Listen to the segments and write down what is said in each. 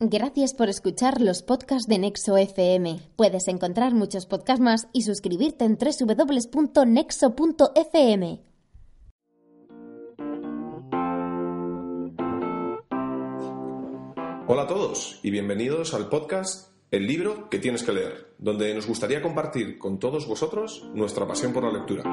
Gracias por escuchar los podcasts de Nexo FM. Puedes encontrar muchos podcasts más y suscribirte en www.nexo.fm. Hola a todos y bienvenidos al podcast El libro que tienes que leer, donde nos gustaría compartir con todos vosotros nuestra pasión por la lectura.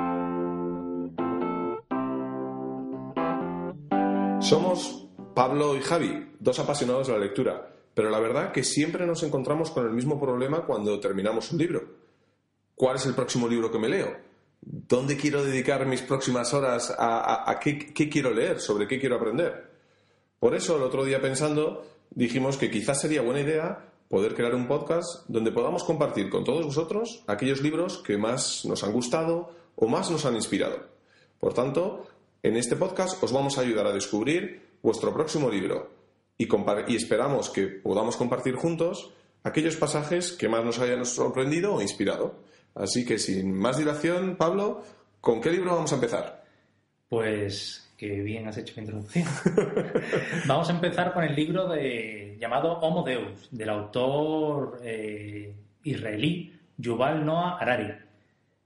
Somos Pablo y Javi, dos apasionados de la lectura, pero la verdad que siempre nos encontramos con el mismo problema cuando terminamos un libro. ¿Cuál es el próximo libro que me leo? ¿Dónde quiero dedicar mis próximas horas a, qué, qué quiero leer? ¿Sobre qué quiero aprender? Por eso, el otro día pensando, dijimos que quizás sería buena idea poder crear un podcast donde podamos compartir con todos vosotros aquellos libros que más nos han gustado o más nos han inspirado. Por tanto, en este podcast os vamos a ayudar a descubrir vuestro próximo libro y, y esperamos que podamos compartir juntos aquellos pasajes que más nos hayan sorprendido o inspirado. Así que sin más dilación, Pablo, ¿con qué libro vamos a empezar? Pues que bien has hecho mi introducción. Vamos a empezar con el libro de, llamado Homo Deus, del autor eh, israelí Yuval Noah Harari.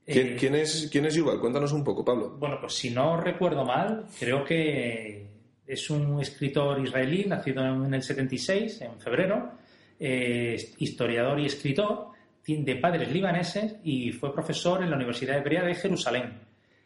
Eh, ¿Quién, es, ¿Quién es Yuval? Cuéntanos un poco, Pablo. Bueno, pues si no recuerdo mal, creo que es un escritor israelí, nacido en el 76, en febrero, historiador y escritor, de padres libaneses y fue profesor en la Universidad Hebrea de Jerusalén.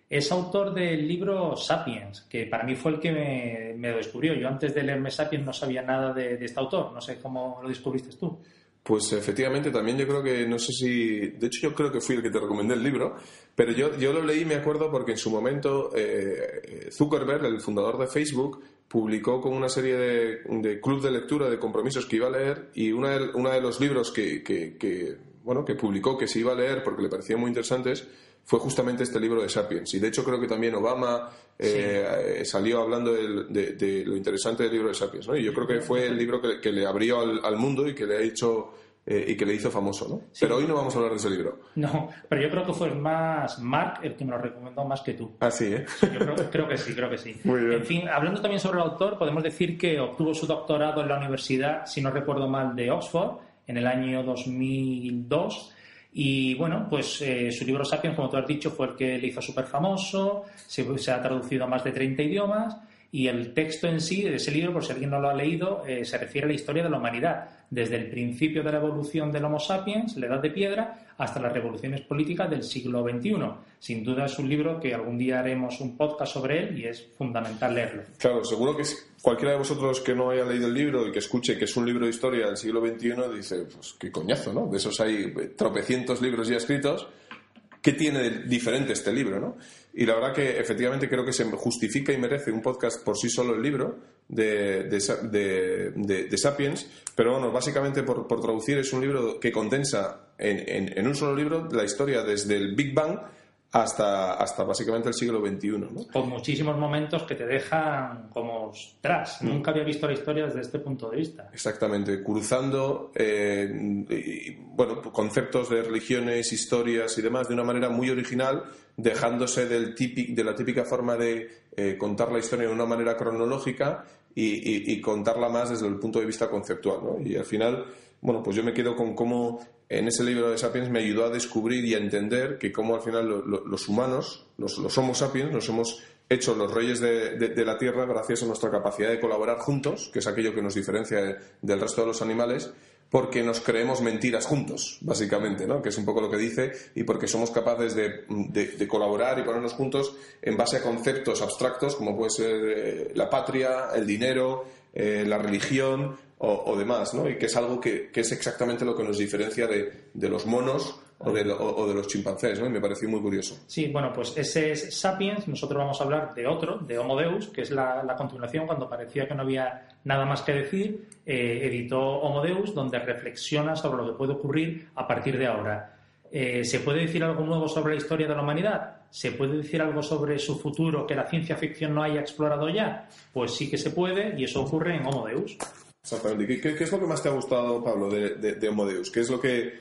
Es autor del libro Sapiens, que para mí fue el que me, lo descubrió. Yo antes de leerme Sapiens no sabía nada de, este autor. No sé cómo lo descubriste tú. Pues efectivamente, también yo creo que, no sé si, de hecho yo creo que fui el que te recomendé el libro, pero yo, yo lo leí, me acuerdo, porque en su momento eh, Zuckerberg, el fundador de Facebook, publicó con una serie de, de, club de lectura de compromisos que iba a leer y uno de, uno de los libros que, que, bueno, que publicó que se iba a leer porque le parecían muy interesantes fue justamente este libro de Sapiens. Y de hecho creo que también Obama eh, salió hablando de, lo interesante del libro de Sapiens. ¿no? Y yo creo que fue el libro que, le abrió al, mundo y que le ha hecho... Eh, y que le hizo famoso, ¿no? Pero hoy no vamos a hablar de ese libro. No, pero yo creo que fue más Mark el que me lo recomendó más que tú. Ah, sí, ¿eh? yo creo, que sí, creo que sí. Muy bien. En fin, hablando también sobre el autor, podemos decir que obtuvo su doctorado en la universidad, si no recuerdo mal, de Oxford en el año 2002 y bueno, pues eh, su libro Sapiens, como tú has dicho, fue el que le hizo súper famoso, se, ha traducido a más de 30 idiomas y el texto en sí de ese libro, por si alguien no lo ha leído, eh, se refiere a la historia de la humanidad, desde el principio de la evolución del Homo sapiens, la edad de piedra, hasta las revoluciones políticas del siglo XXI. Sin duda es un libro que algún día haremos un podcast sobre él y es fundamental leerlo. Claro, seguro que cualquiera de vosotros que no haya leído el libro y que escuche que es un libro de historia del siglo XXI dice, pues qué coñazo, ¿no? De esos hay tropecientos libros ya escritos. ¿Qué tiene de diferente este libro, no? Y la verdad que efectivamente creo que se justifica y merece un podcast por sí solo el libro de, de, Sapiens, pero bueno, básicamente por, traducir es un libro que condensa en, en un solo libro la historia desde el Big Bang hasta, hasta básicamente el siglo XXI. ¿no? Con muchísimos momentos que te dejan como tras. Mm. Nunca había visto la historia desde este punto de vista. Exactamente, cruzando eh, bueno, conceptos de religiones, historias y demás de una manera muy original, dejándose del de la típica forma de eh, contar la historia de una manera cronológica y, y, contarla más desde el punto de vista conceptual. ¿no? Y al final, bueno, pues yo me quedo con cómo en ese libro de Sapiens me ayudó a descubrir y a entender que cómo al final los humanos, los, los, Homo sapiens, nos hemos hecho los reyes de, la Tierra gracias a nuestra capacidad de colaborar juntos, que es aquello que nos diferencia del resto de los animales, porque nos creemos mentiras juntos, básicamente, ¿no? que es un poco lo que dice, y porque somos capaces de, colaborar y ponernos juntos en base a conceptos abstractos como puede ser eh, la patria, el dinero, eh, la religión o, demás, ¿no? Y que es algo que, es exactamente lo que nos diferencia de, los monos o de, los chimpancés, ¿no? Me pareció muy curioso. Sí, bueno, pues ese es Sapiens. Nosotros vamos a hablar de otro, de Homo Deus, que es la, continuación cuando parecía que no había nada más que decir. Eh, editó Homo Deus, donde reflexiona sobre lo que puede ocurrir a partir de ahora. Eh, ¿Se puede decir algo nuevo sobre la historia de la humanidad? ¿Se puede decir algo sobre su futuro que la ciencia ficción no haya explorado ya? Pues sí que se puede y eso ocurre en Homo Deus. Exactamente. ¿Qué, es lo que más te ha gustado, Pablo, de, de, Homo Deus? ¿Qué es lo que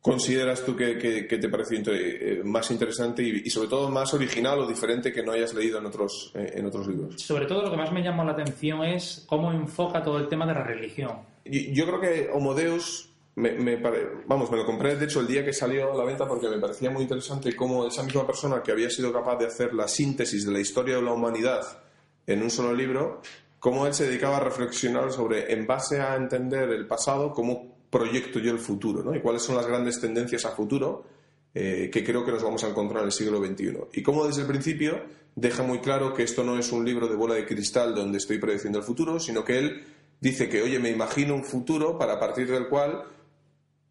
consideras tú que, te pareció eh, más interesante y, sobre todo más original o diferente que no hayas leído en otros, eh, en otros libros? Sobre todo lo que más me llamó la atención es cómo enfoca todo el tema de la religión. Yo, creo que Homo Deus me, vamos, me lo compré de hecho el día que salió a la venta porque me parecía muy interesante cómo esa misma persona que había sido capaz de hacer la síntesis de la historia de la humanidad en un solo libro, cómo él se dedicaba a reflexionar sobre, en base a entender el pasado, cómo proyecto yo el futuro, ¿no? Y cuáles son las grandes tendencias a futuro eh, que creo que nos vamos a encontrar en el siglo XXI. Y cómo desde el principio deja muy claro que esto no es un libro de bola de cristal donde estoy prediciendo el futuro, sino que él dice que, oye, me imagino un futuro para partir del cual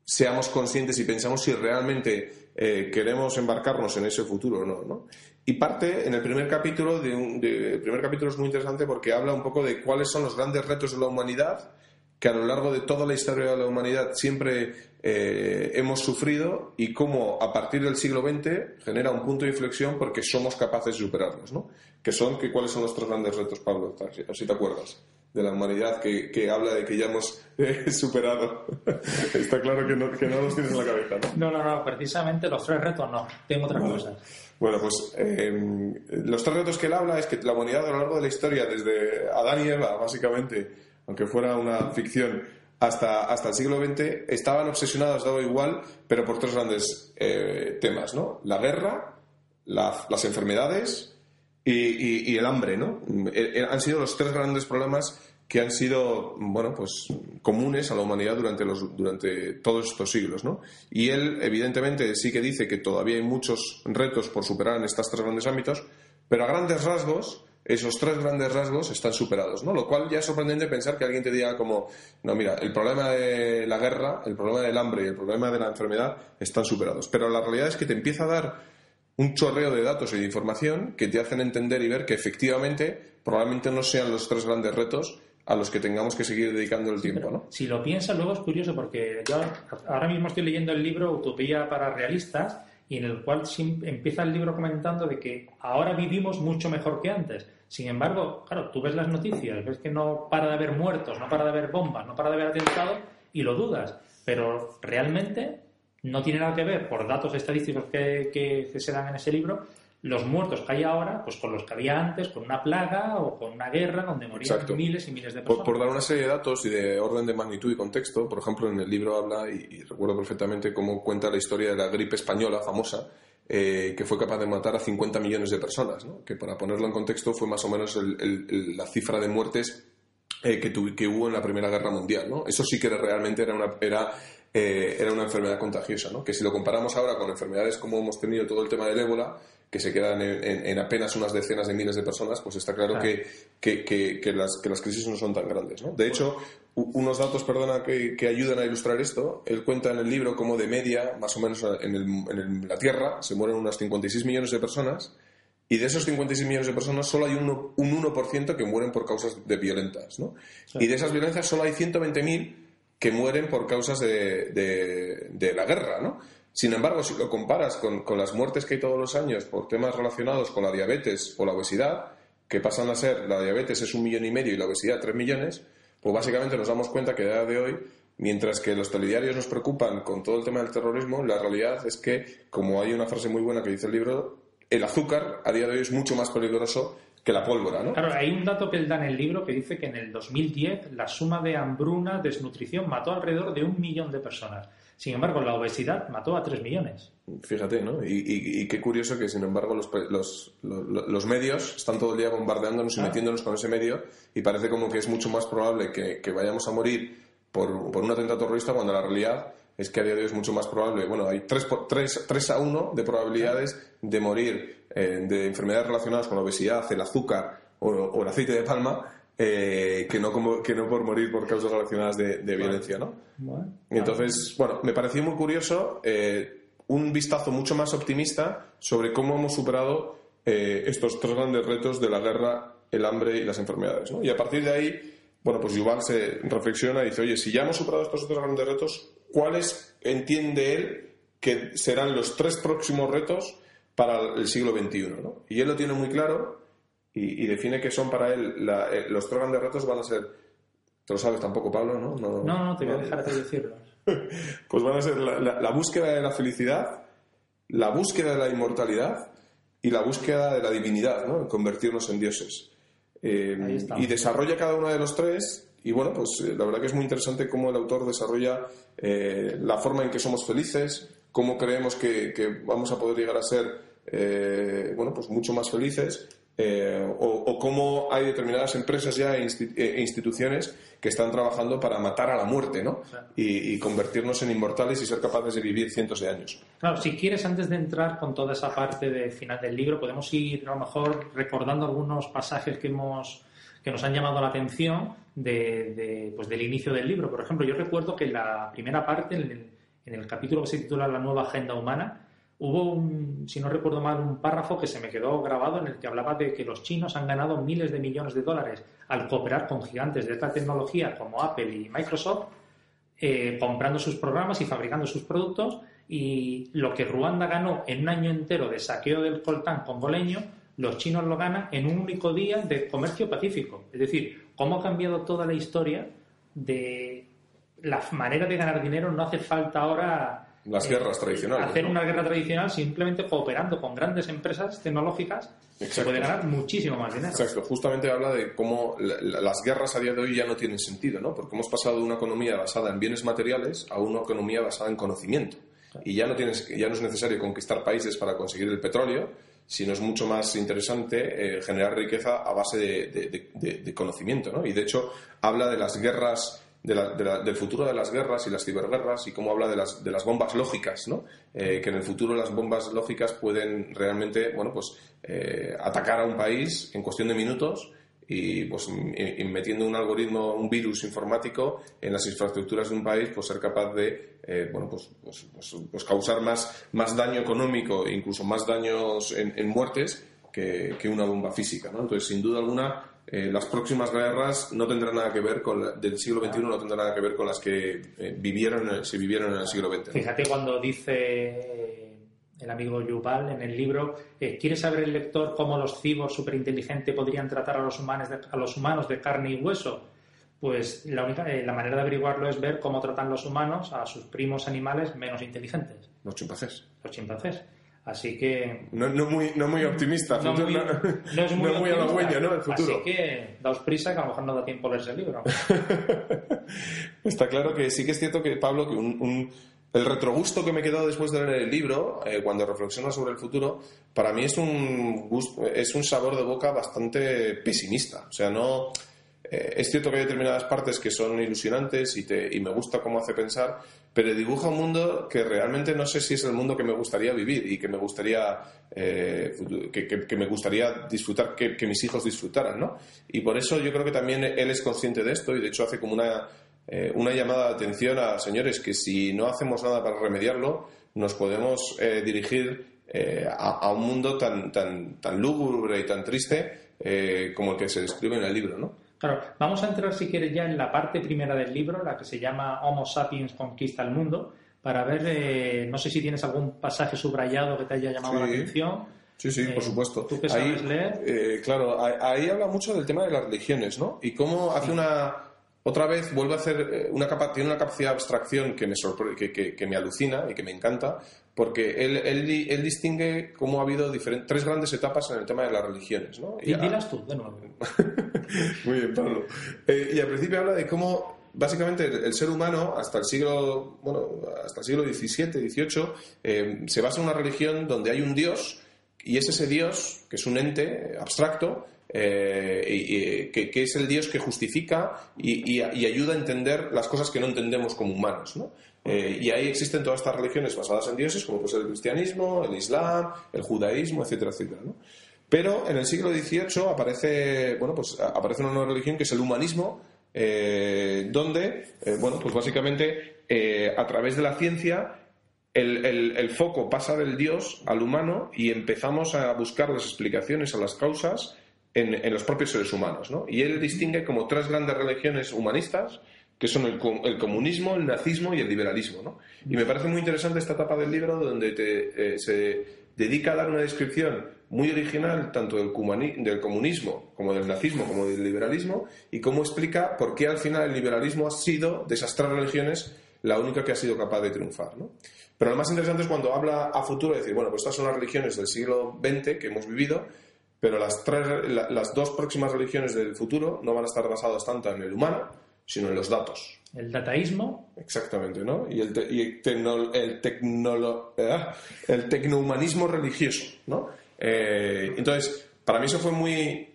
seamos conscientes y pensamos si realmente eh, queremos embarcarnos en ese futuro o no, no, Y parte en el primer capítulo, de, el primer capítulo es muy interesante porque habla un poco de cuáles son los grandes retos de la humanidad que a lo largo de toda la historia de la humanidad siempre eh, hemos sufrido y cómo a partir del siglo XX genera un punto de inflexión porque somos capaces de superarlos, ¿no? Que son, que, ¿cuáles son nuestros grandes retos, Pablo? Si te acuerdas de la humanidad que, que habla de que ya hemos eh, superado. Está claro que no, que no, los tienes en la cabeza, ¿no? No, no, precisamente los tres retos no, tengo otra cosa. Bueno, pues em, los tres retos que él habla es que la humanidad a lo largo de la historia, desde Adán y Eva, básicamente, aunque fuera una ficción, hasta, hasta el siglo XX, estaban obsesionados, dado igual, pero por tres grandes eh, temas, ¿no? La guerra, las enfermedades y, el hambre, ¿no? Eh, eh, han sido los tres grandes problemas que han sido, bueno, pues comunes a la humanidad durante, los, durante todos estos siglos, ¿no? Y él, evidentemente, sí que dice que todavía hay muchos retos por superar en estos tres grandes ámbitos, pero a grandes rasgos, esos tres grandes rasgos están superados, ¿no? Lo cual ya es sorprendente pensar que alguien te diga como, no, mira, el problema de la guerra, el problema del hambre y el problema de la enfermedad están superados. Pero la realidad es que te empieza a dar un chorreo de datos y de información que te hacen entender y ver que efectivamente probablemente no sean los tres grandes retos a los que tengamos que seguir dedicando el tiempo, ¿no? Si lo piensas, luego es curioso porque yo ahora mismo estoy leyendo el libro Utopía para realistas y en el cual empieza el libro comentando de que ahora vivimos mucho mejor que antes. Sin embargo, claro, tú ves las noticias, ves que no para de haber muertos, no para de haber bombas, no para de haber atentados y lo dudas. Pero realmente no tiene nada que ver, por datos estadísticos que, que, se dan en ese libro, los muertos que hay ahora, pues con los que había antes, con una plaga o con una guerra donde morían miles y miles de personas. Por, dar una serie de datos y de orden de magnitud y contexto, por ejemplo, en el libro habla, y, recuerdo perfectamente cómo cuenta la historia de la gripe española famosa, eh, que fue capaz de matar a 50 millones de personas, ¿no? que para ponerlo en contexto fue más o menos la cifra de muertes eh, que, que, hubo en la Primera Guerra Mundial. ¿no? Eso sí que realmente era, una, era eh, era una enfermedad contagiosa, ¿no? Que si lo comparamos ahora con enfermedades como hemos tenido todo el tema del ébola, que se quedan en, apenas unas decenas de miles de personas, pues está claro, Que, que, las, que las crisis no son tan grandes, ¿no? De hecho, unos datos, perdona, que, ayudan a ilustrar esto, él cuenta en el libro como de media, más o menos en, la Tierra, se mueren unas 56 millones de personas, y de esos 56 millones de personas solo hay un 1% que mueren por causas de violentas, ¿no? Y de esas violencias solo hay 120.000 que mueren por causas de, de, la guerra, ¿no? Sin embargo, si lo comparas con, con, las muertes que hay todos los años por temas relacionados con la diabetes o la obesidad, que pasan a ser, la diabetes es un millón y medio y la obesidad tres millones, pues básicamente nos damos cuenta que a día de hoy, mientras que los telediarios nos preocupan con todo el tema del terrorismo, la realidad es que, como hay una frase muy buena que dice el libro, el azúcar a día de hoy es mucho más peligroso que la pólvora, ¿no? Claro, hay un dato que él da en el libro que dice que en el 2010 la suma de hambruna, desnutrición, mató alrededor de un millón de personas. Sin embargo, la obesidad mató a tres millones. Fíjate, ¿no? Y, qué curioso que, sin embargo, los, los, los, medios están todo el día bombardeándonos y metiéndonos con ese medio y parece como que es mucho más probable que, que vayamos a morir por, por un atentado terrorista cuando la realidad es que a día de hoy es mucho más probable, bueno, hay 3, 3, 3 a 1 de probabilidades de morir eh, de enfermedades relacionadas con la obesidad, el azúcar o, el aceite de palma eh, que, no como, que no por morir por causas relacionadas de, violencia, ¿no? Entonces, bueno, me pareció muy curioso eh, un vistazo mucho más optimista sobre cómo hemos superado estos tres grandes retos de la guerra, el hambre y las enfermedades, ¿no? Y a partir de ahí, bueno, pues Yuval se reflexiona y dice, oye, si ya hemos superado estos tres grandes retos, ¿cuáles entiende él que serán los tres próximos retos para el siglo XXI? ¿no? Y él lo tiene muy claro y, define que son para él eh, los tres grandes retos van a ser, te lo sabes tampoco, Pablo, ¿no? No, no, te voy a dejar de decirlo. pues van a ser la, búsqueda de la felicidad, la búsqueda de la inmortalidad y la búsqueda de la divinidad, ¿no? convertirnos en dioses. Eh, y desarrolla cada uno de los tres y bueno, pues eh, la verdad que es muy interesante cómo el autor desarrolla la forma en que somos felices, cómo creemos que, que vamos a poder llegar a ser bueno, pues mucho más felices eh, o, cómo hay determinadas empresas ya e, e instituciones que están trabajando para matar a la muerte, ¿no? Y, convertirnos en inmortales y ser capaces de vivir cientos de años. Claro, si quieres, antes de entrar con toda esa parte de final del libro, podemos ir a lo mejor recordando algunos pasajes que hemos que nos han llamado la atención de, pues del inicio del libro. Por ejemplo, yo recuerdo que en la primera parte, en el capítulo que se titula La nueva agenda humana, Hubo, si no recuerdo mal, un párrafo que se me quedó grabado en el que hablaba de que los chinos han ganado miles de millones de dólares al cooperar con gigantes de esta tecnología como Apple y Microsoft, eh, comprando sus programas y fabricando sus productos. Y lo que Ruanda ganó en un año entero de saqueo del coltán congoleño, los chinos lo ganan en un único día de comercio pacífico. Es decir, cómo ha cambiado toda la historia de la manera de ganar dinero. No hace falta ahora las guerras tradicionales. Hacer una guerra tradicional simplemente cooperando con grandes empresas tecnológicas se puede ganar muchísimo más dinero. Exacto, justamente habla de cómo las guerras a día de hoy ya no tienen sentido, ¿no? Porque hemos pasado de una economía basada en bienes materiales a una economía basada en conocimiento. Y ya no, tienes, ya no es necesario conquistar países para conseguir el petróleo, sino es mucho más interesante eh, generar riqueza a base de, de conocimiento, ¿no? Y de hecho habla de las guerras del futuro de las guerras y las ciberguerras y cómo habla de las, de las bombas lógicas, ¿no? Eh, que en el futuro las bombas lógicas pueden realmente bueno, pues, eh, atacar a un país en cuestión de minutos y pues metiendo un algoritmo, un virus informático en las infraestructuras de un país, pues ser capaz de eh, bueno, pues, pues, pues, pues, causar más, más daño económico e incluso más daños en, en muertes que, que, una bomba física. ¿no? Entonces, sin duda alguna, eh, las próximas guerras no tendrán nada que ver con del siglo XXI no tendrán nada que ver con las que eh, vivieron se vivieron en el siglo XX. Fíjate cuando dice el amigo Yuval en el libro eh, ¿quiere saber el lector cómo los cibos superinteligentes podrían tratar a los humanos de, a los humanos de carne y hueso? Pues la, única, la manera de averiguarlo es ver cómo tratan los humanos a sus primos animales menos inteligentes. Los chimpancés. Los chimpancés. Así que... No, no, muy, no muy optimista, no, muy, no, es muy, muy halagüeño, ¿no? El futuro. Así que daos prisa, que a lo mejor no da tiempo a leerse el libro. Está claro que sí que es cierto que, Pablo, que un, el retrogusto que me quedó después de leer el libro, eh, cuando reflexiona sobre el futuro, para mí es un, es un sabor de boca bastante pesimista. O sea, no... Eh, es cierto que hay determinadas partes que son ilusionantes y, te, y me gusta cómo hace pensar, pero dibuja un mundo que realmente no sé si es el mundo que me gustaría vivir y que me gustaría eh, que, me gustaría disfrutar que, mis hijos disfrutaran no y por eso yo creo que también él es consciente de esto y de hecho hace como una eh, una llamada de atención a señores que si no hacemos nada para remediarlo nos podemos eh, dirigir a, a, un mundo tan tan tan lúgubre y tan triste como el que se describe en el libro no Claro, vamos a entrar si quieres ya en la parte primera del libro, la que se llama Homo sapiens conquista el mundo, para ver, eh, no sé si tienes algún pasaje subrayado que te haya llamado la atención. Sí, sí, por eh, supuesto. ¿Tú qué sabes leer? Eh, claro, ahí, habla mucho del tema de las religiones, ¿no? Y cómo hace una... Otra vez vuelve a hacer una tiene una capacidad de abstracción que me, que, que, que me alucina y que me encanta, porque él, él, él, distingue cómo ha habido tres grandes etapas en el tema de las religiones. ¿no? Y, dilas tú, de nuevo. Muy bien, Pablo. Eh, y al principio habla de cómo básicamente el, ser humano hasta el siglo bueno hasta el siglo XVII XVIII eh, se basa en una religión donde hay un dios y es ese dios que es un ente abstracto eh, y, que, que, es el dios que justifica y, ayuda a entender las cosas que no entendemos como humanos ¿no? Eh, y ahí existen todas estas religiones basadas en dioses, como puede ser el cristianismo, el islam, el judaísmo, etcétera, etcétera. ¿no? Pero en el siglo XVIII aparece, bueno, pues aparece una nueva religión que es el humanismo, eh, donde, eh, bueno, pues básicamente eh, a través de la ciencia el, foco pasa del Dios al humano y empezamos a buscar las explicaciones a las causas en, los propios seres humanos. ¿no? Y él distingue como tres grandes religiones humanistas, que son el, comunismo, el nazismo y el liberalismo. ¿no? Y me parece muy interesante esta etapa del libro donde te, se dedica a dar una descripción muy original tanto del, del, comunismo como del nazismo como del liberalismo y cómo explica por qué al final el liberalismo ha sido de esas tres religiones la única que ha sido capaz de triunfar. ¿no? Pero lo más interesante es cuando habla a futuro y decir, bueno, pues estas son las religiones del siglo XX que hemos vivido, pero las, tres, las dos próximas religiones del futuro no van a estar basadas tanto en el humano, sino en los datos. El dataísmo. Exactamente, ¿no? Y el, el, eh, el tecnohumanismo religioso, ¿no? Eh, entonces, para mí eso fue muy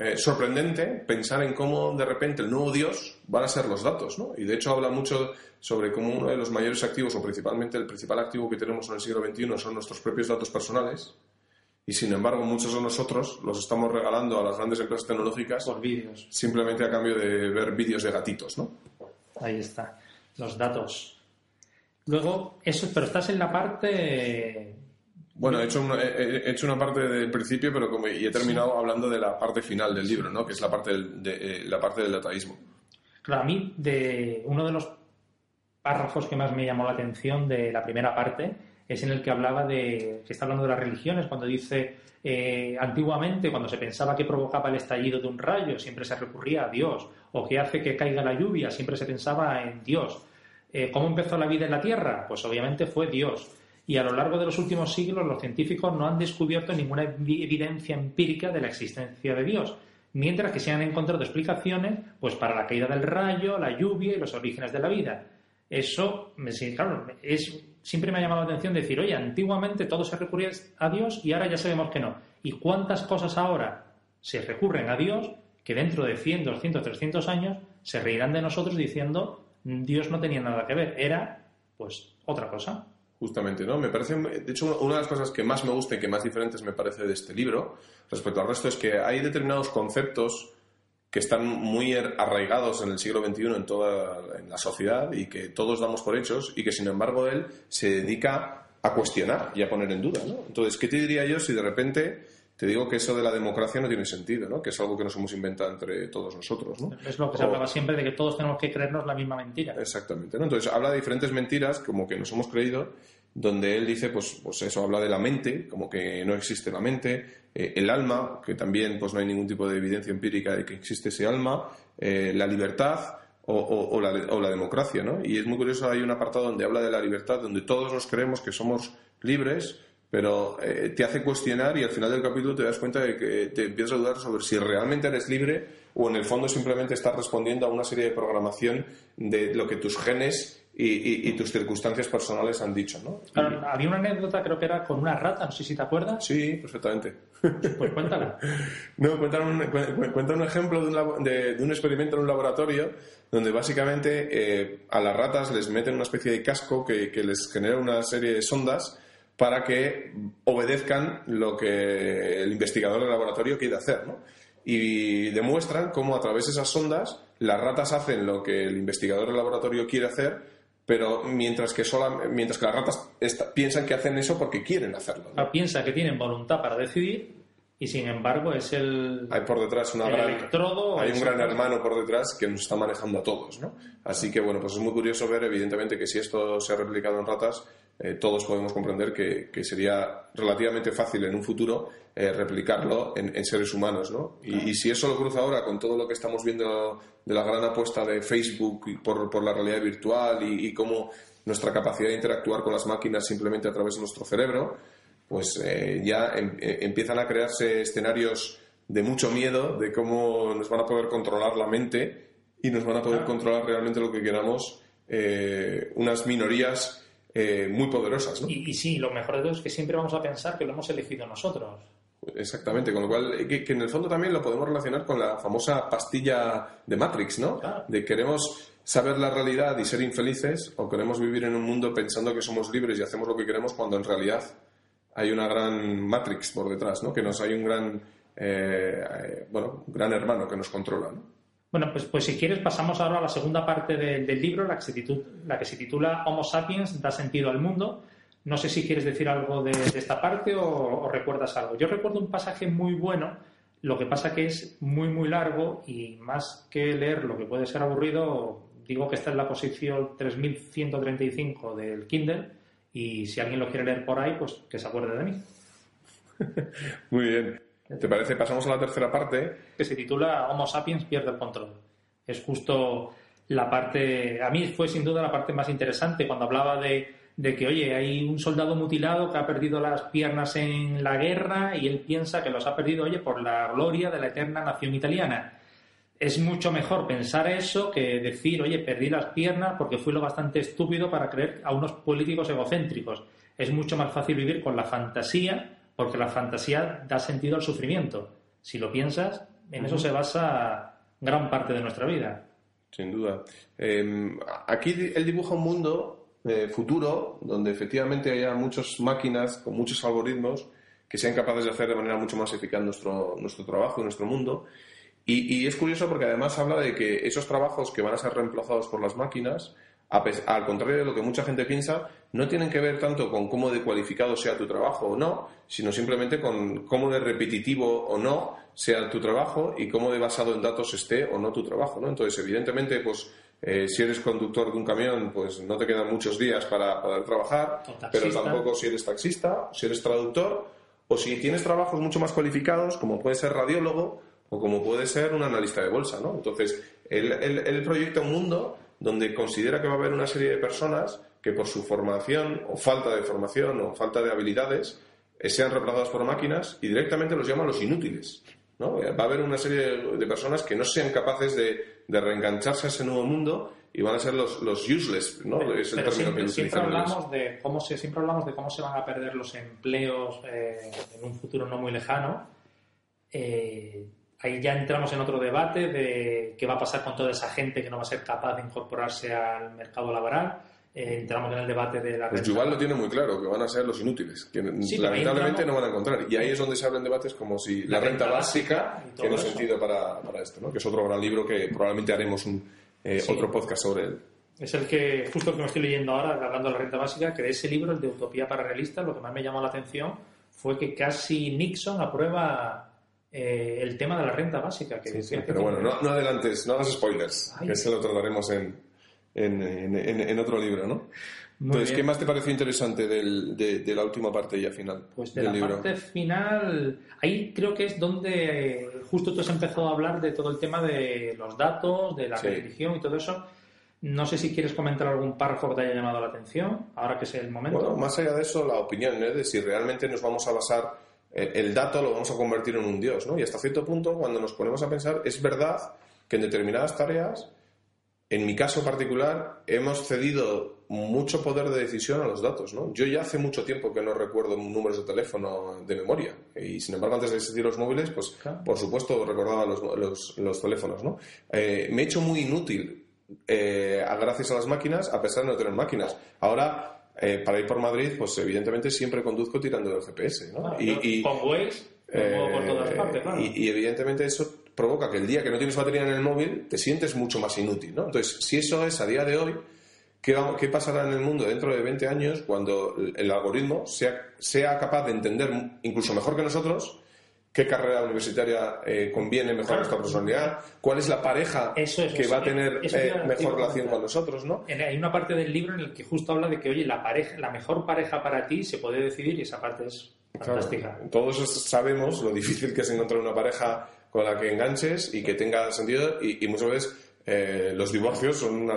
eh, sorprendente pensar en cómo de repente el nuevo Dios van a ser los datos, ¿no? Y de hecho habla mucho sobre cómo uno de los mayores activos, o principalmente el principal activo que tenemos en el siglo XXI, son nuestros propios datos personales. Y sin embargo, muchos de nosotros los estamos regalando a las grandes empresas tecnológicas. Por vídeos. Simplemente a cambio de ver vídeos de gatitos, ¿no? Ahí está. Los datos. Luego, eso, pero estás en la parte. Bueno, he hecho, una, he hecho una parte del principio, pero como, y he terminado hablando de la parte final del libro, ¿no? Que es la parte del, de, eh, la parte del dataísmo. Claro, a mí, de uno de los párrafos que más me llamó la atención de la primera parte es en el que hablaba de, que está hablando de las religiones, cuando dice, eh, antiguamente, cuando se pensaba que provocaba el estallido de un rayo, siempre se recurría a Dios, o que hace que caiga la lluvia, siempre se pensaba en Dios. Eh, ¿Cómo empezó la vida en la Tierra? Pues obviamente fue Dios. Y a lo largo de los últimos siglos los científicos no han descubierto ninguna evidencia empírica de la existencia de Dios, mientras que se han encontrado explicaciones pues para la caída del rayo, la lluvia y los orígenes de la vida. Eso, claro, es, siempre me ha llamado la atención decir, oye, antiguamente todo se recurría a Dios y ahora ya sabemos que no. ¿Y cuántas cosas ahora se recurren a Dios que dentro de 100, 200, 300 años se reirán de nosotros diciendo Dios no tenía nada que ver, era pues otra cosa? Justamente, ¿no? Me parece, de hecho, una de las cosas que más me gusta y que más diferentes me parece de este libro respecto al resto es que hay determinados conceptos que están muy arraigados en el siglo XXI en toda en la sociedad y que todos damos por hechos y que sin embargo él se dedica a cuestionar y a poner en duda. ¿no? Entonces, ¿qué te diría yo si de repente te digo que eso de la democracia no tiene sentido, ¿no? que es algo que nos hemos inventado entre todos nosotros? ¿no? Es lo que se hablaba siempre de que todos tenemos que creernos la misma mentira. Exactamente. ¿no? Entonces, habla de diferentes mentiras como que nos hemos creído donde él dice, pues, pues eso, habla de la mente, como que no existe la mente, eh, el alma, que también pues no hay ningún tipo de evidencia empírica de que existe ese alma, eh, la libertad o, la, o, la, democracia, ¿no? Y es muy curioso, hay un apartado donde habla de la libertad, donde todos nos creemos que somos libres, pero eh, te hace cuestionar y al final del capítulo te das cuenta de que te empiezas a dudar sobre si realmente eres libre o en el fondo simplemente estás respondiendo a una serie de programación de lo que tus genes y, tus circunstancias personales han dicho, ¿no? había una anécdota, creo que era con una rata, no sé si te acuerdas. Sí, perfectamente. Pues cuéntala. no, cuenta un, cuenta un ejemplo de un, experimento en un laboratorio donde básicamente eh, a las ratas les meten una especie de casco que, que les genera una serie de sondas para que obedezcan lo que el investigador del laboratorio quiere hacer, ¿no? Y demuestran cómo a través de esas sondas las ratas hacen lo que el investigador del laboratorio quiere hacer pero mientras que, mientras que las ratas piensan que hacen eso porque quieren hacerlo. ¿no? Piensa que tienen voluntad para decidir y sin embargo es el hay por detrás una gran, electrodo hay un gran hermano por detrás que nos está manejando a todos no así que bueno pues es muy curioso ver evidentemente que si esto se ha replicado en ratas eh, todos podemos comprender que, que, sería relativamente fácil en un futuro eh, replicarlo en, seres humanos no y, si eso lo cruza ahora con todo lo que estamos viendo de la gran apuesta de Facebook por, por la realidad virtual y, y cómo nuestra capacidad de interactuar con las máquinas simplemente a través de nuestro cerebro pues eh, ya em, eh, empiezan a crearse escenarios de mucho miedo de cómo nos van a poder controlar la mente y nos van a poder controlar realmente lo que queramos eh, unas minorías muy poderosas. ¿no? Y, sí, lo mejor de todo es que siempre vamos a pensar que lo hemos elegido nosotros. Exactamente, con lo cual, que, en el fondo también lo podemos relacionar con la famosa pastilla de Matrix, ¿no? De queremos saber la realidad y ser infelices o queremos vivir en un mundo pensando que somos libres y hacemos lo que queremos cuando en realidad hay una gran matrix por detrás, ¿no? Que nos hay un gran, eh, bueno, gran hermano que nos controla, Bueno, pues, pues si quieres pasamos ahora a la segunda parte del libro, la que, se titula, Homo sapiens da sentido al mundo. No sé si quieres decir algo de, esta parte o, recuerdas algo. Yo recuerdo un pasaje muy bueno, lo que pasa que es muy, muy largo y más que leer lo que puede ser aburrido, digo que está en la posición 3135 del Kindle y si alguien lo quiere leer por ahí, pues que se acuerde de mí. Muy bien. ¿Te parece? Pasamos a la tercera parte. Que se titula Homo sapiens pierde el control. Es justo la parte, a mí fue sin duda la parte más interesante cuando hablaba de, de que, oye, hay un soldado mutilado que ha perdido las piernas en la guerra y él piensa que los ha perdido, oye, por la gloria de la eterna nación italiana es mucho mejor pensar eso que decir, oye, perdí las piernas porque fui lo bastante estúpido para creer a unos políticos egocéntricos. Es mucho más fácil vivir con la fantasía porque la fantasía da sentido al sufrimiento. Si lo piensas, en eso se basa gran parte de nuestra vida. Sin duda. Em, aquí él dibuja un mundo eh, futuro donde efectivamente haya muchas máquinas con muchos algoritmos que sean capaces de hacer de manera mucho más eficaz nuestro, nuestro trabajo y nuestro mundo y, es curioso porque además habla de que esos trabajos que van a ser reemplazados por las máquinas, al contrario de lo que mucha gente piensa, no tienen que ver tanto con cómo de cualificado sea tu trabajo o no, sino simplemente con cómo de repetitivo o no sea tu trabajo y cómo de basado en datos esté o no tu trabajo. ¿no? Entonces, evidentemente, pues eh, si eres conductor de un camión, pues no te quedan muchos días para poder trabajar, pero tampoco si eres taxista, si eres traductor, o si tienes trabajos mucho más cualificados, como puede ser radiólogo, o como puede ser un analista de bolsa, ¿no? Entonces, él, proyecta un mundo donde considera que va a haber una serie de personas que por su formación o falta de formación o falta de habilidades eh, sean reemplazadas por máquinas y directamente los llama los inútiles. ¿no? Va a haber una serie de, personas que no sean capaces de, reengancharse a ese nuevo mundo y van a ser los, los useless, ¿no? es el término siempre, que siempre hablamos de cómo se siempre hablamos de cómo se van a perder los empleos eh, en un futuro no muy lejano. Eh, ahí ya entramos en otro debate de qué va a pasar con toda esa gente que no va a ser capaz de incorporarse al mercado laboral. Eh, entramos en el debate de la pues Yuval lo tiene muy claro, que van a ser los inútiles, que lamentablemente no van a encontrar. Y ahí es donde se abren debates como si la, renta, básica, tiene sentido para, para, esto, ¿no? que es otro gran libro que probablemente haremos un, eh, otro podcast sobre él. Es el que, justo que me estoy leyendo ahora, hablando de la renta básica, que de ese libro, el de Utopía para Realistas, lo que más me llamó la atención fue que casi Nixon aprueba eh, el tema de la renta básica. Que pero bueno, no, no, adelantes, no hagas spoilers, que ese lo trataremos en, en, en, otro libro, ¿no? Entonces, ¿qué más te pareció interesante del, de, la última parte ya final pues de la parte final, ahí creo que es donde justo tú has empezado a hablar de todo el tema de los datos, de la religión y todo eso. No sé si quieres comentar algún párrafo que te haya llamado la atención, ahora que es el momento. Bueno, más allá de eso, la opinión ¿eh? de si realmente nos vamos a basar el dato lo vamos a convertir en un dios, ¿no? Y hasta cierto punto, cuando nos ponemos a pensar, es verdad que en determinadas tareas, en mi caso particular, hemos cedido mucho poder de decisión a los datos, ¿no? Yo ya hace mucho tiempo que no recuerdo números de teléfono de memoria y, sin embargo, antes de existir los móviles, pues, por supuesto, recordaba los, los, teléfonos, ¿no? Eh, me he hecho muy inútil eh, gracias a las máquinas, a pesar de no tener máquinas. Ahora eh, para ir por Madrid, pues evidentemente siempre conduzco tirando del GPS. ¿no? y, con Waze, por todas partes, claro. y, evidentemente eso provoca que el día que no tienes batería en el móvil te sientes mucho más inútil. ¿no? Entonces, si eso es a día de hoy, ¿qué, qué pasará en el mundo dentro de 20 años cuando el algoritmo sea, sea capaz de entender, incluso mejor que nosotros, qué carrera universitaria eh, conviene mejor a esta personalidad, cuál es la pareja que va a tener eh, mejor relación con nosotros, ¿no? Hay una parte del libro en el que justo habla de que, oye, la pareja, la mejor pareja para ti se puede decidir y esa parte es fantástica. todos sabemos lo difícil que es encontrar una pareja con la que enganches y que tenga sentido y, muchas veces eh, los divorcios son una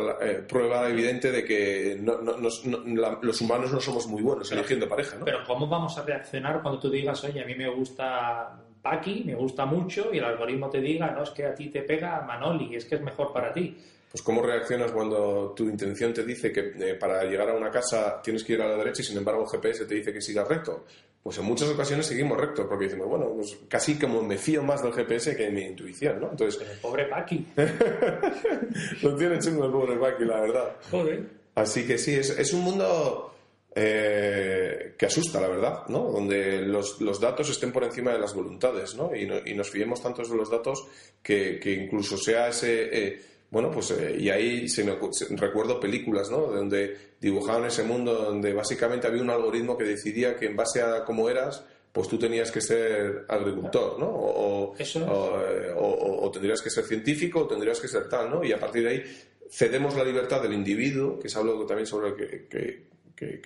prueba evidente de que los humanos no somos muy buenos eligiendo pareja. ¿no? Pero ¿cómo vamos a reaccionar cuando tú digas, oye, a mí me gusta Paki, me gusta mucho, y el algoritmo te diga, no, es que a ti te pega Manoli, es que es mejor para ti. Pues ¿cómo reaccionas cuando tu intención te dice que eh, para llegar a una casa tienes que ir a la derecha y sin embargo el GPS te dice que sigas recto? Pues en muchas ocasiones seguimos recto porque decimos, bueno, pues casi como me fío más del GPS que de mi intuición, ¿no? Entonces... el pobre Paki. Lo tiene chungo el pobre Paki, la verdad. Joder. Así que sí, es, es un mundo eh, que asusta, la verdad, ¿no? Donde los, datos estén por encima de las voluntades, ¿no? Y, nos fiemos tanto de los datos que, incluso sea ese... Eh, bueno, pues eh, y ahí se me, recuerdo películas, ¿no? Donde dibujaban ese mundo donde básicamente había un algoritmo que decidía que en base a cómo eras, pues tú tenías que ser agricultor, ¿no? O, o, tendrías que ser científico o tendrías que ser tal, ¿no? Y a partir de ahí cedemos la libertad del individuo, que es algo también sobre el que, que,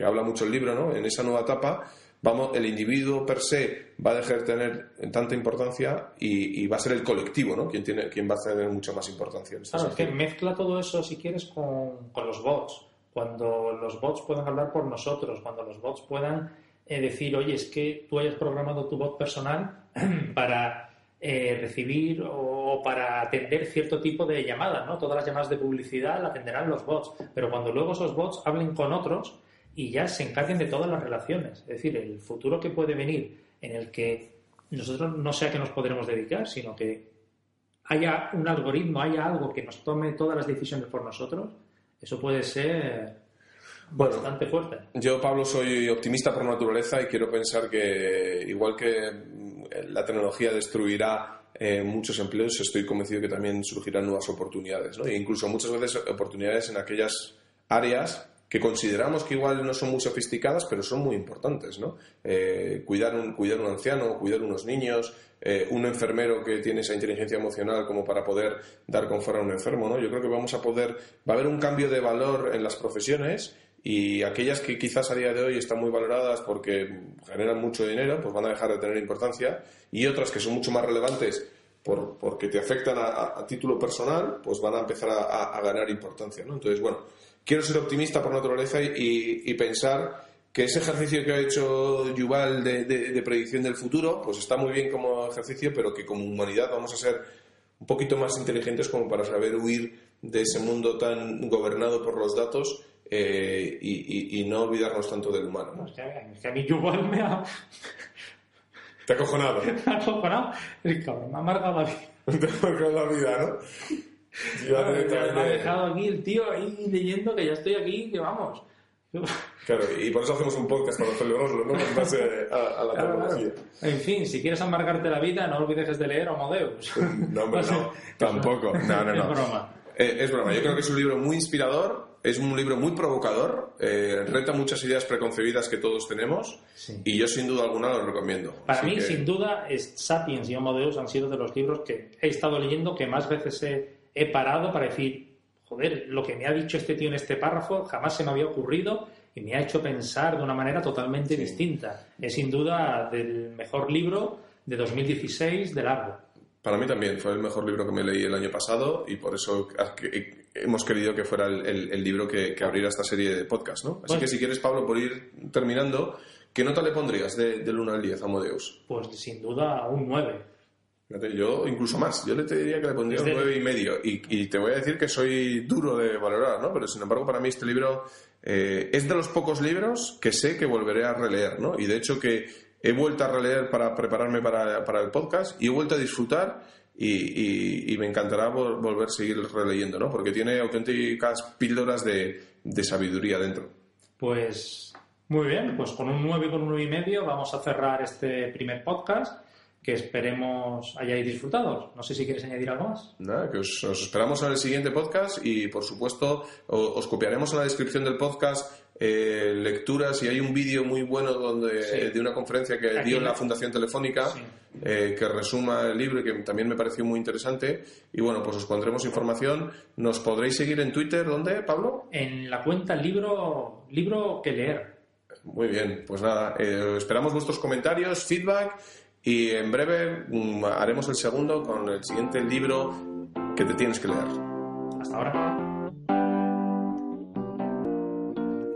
habla mucho el libro, ¿no? En esa nueva etapa, vamos, el individuo per se va a dejar de tener tanta importancia y, va a ser el colectivo, ¿no? Quien, tiene, quien va a tener mucha más importancia. Este claro, es que mezcla todo eso, si quieres, con, con, los bots. Cuando los bots puedan hablar por nosotros, cuando los bots puedan eh, decir, oye, es que tú hayas programado tu bot personal para eh, recibir o para atender cierto tipo de llamadas, ¿no? Todas las llamadas de publicidad las atenderán los bots, pero cuando luego esos bots hablen con otros, y ya se encarguen de todas las relaciones. Es decir, el futuro que puede venir en el que nosotros no sea que nos podremos dedicar, sino que haya un algoritmo, haya algo que nos tome todas las decisiones por nosotros, eso puede ser bastante fuerte. Yo, Pablo, soy optimista por naturaleza y quiero pensar que, igual que la tecnología destruirá eh, muchos empleos, estoy convencido que también surgirán nuevas oportunidades, ¿no? E incluso muchas veces oportunidades en aquellas áreas que consideramos que igual no son muy sofisticadas, pero son muy importantes, ¿no? Eh, cuidar, un, cuidar un anciano, cuidar unos niños, eh, un enfermero que tiene esa inteligencia emocional como para poder dar confort a un enfermo, ¿no? Yo creo que vamos a poder, va a haber un cambio de valor en las profesiones y aquellas que quizás a día de hoy están muy valoradas porque generan mucho dinero, pues van a dejar de tener importancia y otras que son mucho más relevantes por, porque te afectan a, título personal, pues van a empezar a, a ganar importancia, ¿no? Entonces, bueno, quiero ser optimista por naturaleza y, pensar que ese ejercicio que ha hecho Yuval de, predicción del futuro, pues está muy bien como ejercicio, pero que como humanidad vamos a ser un poquito más inteligentes como para saber huir de ese mundo tan gobernado por los datos eh, y, no olvidarnos tanto del humano. Es, que, a mí Yuval me ha... ¿Te ha acojonado? me ha acojonado. El cabrón me ha amargado la vida. Te ha amargado la vida, ¿no? Me ha dejado aquí el tío ahí leyendo que ya estoy aquí, que vamos. Claro, y por eso hacemos un podcast para celebrarlo, ¿no? En base a, la tecnología. En fin, si quieres amargarte la vida, no olvides de leer Homo Deus. No, hombre, no, tampoco. No, no, no. Es broma. Eh, es broma. Yo creo que es un libro muy inspirador, es un libro muy provocador, eh, reta muchas ideas preconcebidas que todos tenemos y yo sin duda alguna lo recomiendo. Para mí, sin duda, Sapiens y Homo Deus han sido de los libros que he estado leyendo que más veces he he parado para decir, joder, lo que me ha dicho este tío en este párrafo jamás se me había ocurrido y me ha hecho pensar de una manera totalmente distinta. Es sin duda del mejor libro de 2016 de largo. Para mí también fue el mejor libro que me leí el año pasado y por eso hemos querido que fuera el, libro que, abriera esta serie de podcast, ¿no? Así que si quieres, Pablo, por ir terminando, ¿qué nota le pondrías de, del 1 al 10 a Modeus? Pues sin duda un 9. Yo incluso más, yo le te diría que le pondría un nueve y medio y, te voy a decir que soy duro de valorar, ¿no? Pero sin embargo para mí este libro eh, es de los pocos libros que sé que volveré a releer, ¿no? Y de hecho que he vuelto a releer para prepararme para, el podcast y he vuelto a disfrutar y, me encantará volver a seguir releyendo, ¿no? Porque tiene auténticas píldoras de, de sabiduría dentro. Pues muy bien, pues con un 9 y con un 9 y medio vamos a cerrar este primer podcast que esperemos hayáis disfrutado. No sé si quieres añadir algo más. Nada, que os, esperamos en el siguiente podcast y, por supuesto, os, copiaremos en la descripción del podcast eh, lecturas y hay un vídeo muy bueno donde de una conferencia que dio la Fundación Telefónica eh, que resuma el libro y que también me pareció muy interesante. Y bueno, pues os pondremos información. Nos podréis seguir en Twitter, ¿dónde, Pablo? En la cuenta libro, libro que leer. Muy bien, pues nada, eh, esperamos vuestros comentarios, feedback y en breve mm, haremos el segundo con el siguiente libro que te tienes que leer. Hasta ahora.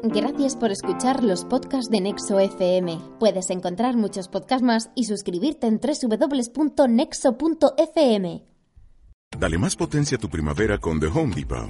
Gracias por escuchar los podcasts de Nexo FM. Puedes encontrar muchos podcasts más y suscribirte en www.nexo.fm. Dale más potencia a tu primavera con The Home Depot.